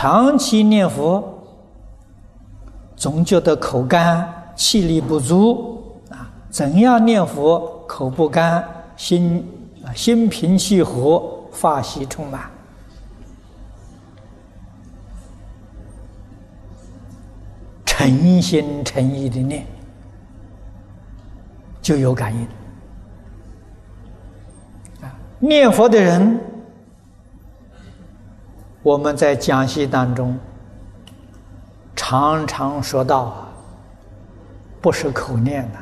长期念佛，总觉得口干、气力不足啊。怎样念佛口不干、心啊心平气和、法喜充满？诚心诚意的念，就有感应。啊，念佛的人，我们在讲习当中常常说到，不是口念呐，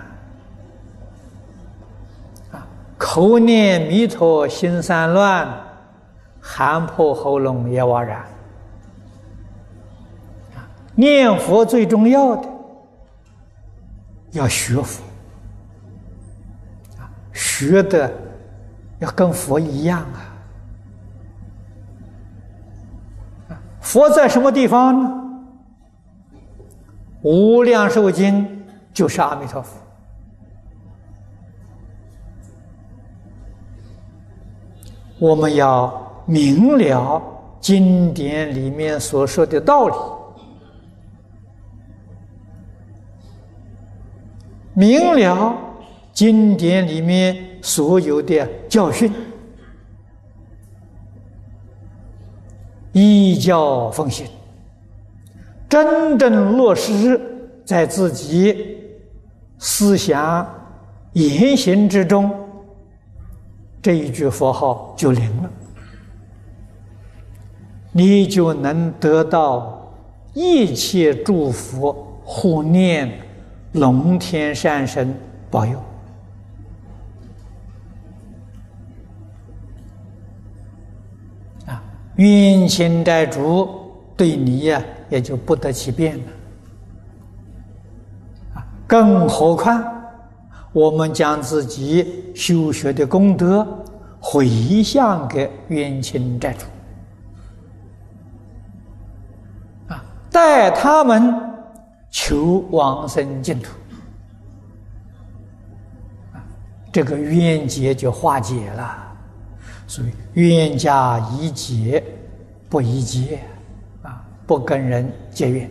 啊，口念弥陀心散乱，喊破喉咙也枉然。念佛最重要的，要学佛啊，学的要跟佛一样啊。佛在什么地方呢？无量寿经就是阿弥陀佛。我们要明了经典里面所说的道理。明了经典里面所有的教训，依教奉行，真正落实在自己思想言行之中，这一句佛号就灵了，你就能得到一切诸佛护念。龙天善神保佑冤亲债主对你呀，也就不得其便了！更何况我们将自己修学的功德回向给冤亲债主啊，带他们。求往生净土，这个冤结就化解了。所以冤家宜解不宜结，啊，不跟人结怨，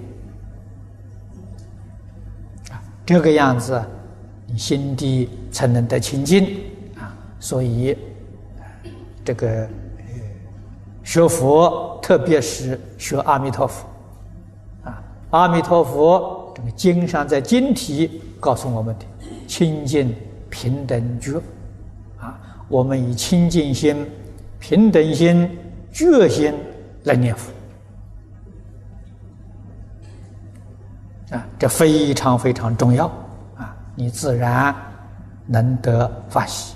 啊，这个样子，你心地才能得清净，啊，所以这个学佛，特别是学阿弥陀佛。啊阿弥陀佛，这个经上在经题告诉我们的清净平等觉，我们以清净心、平等心、觉心来念佛，啊，这非常非常重要，啊，你自然能得法喜。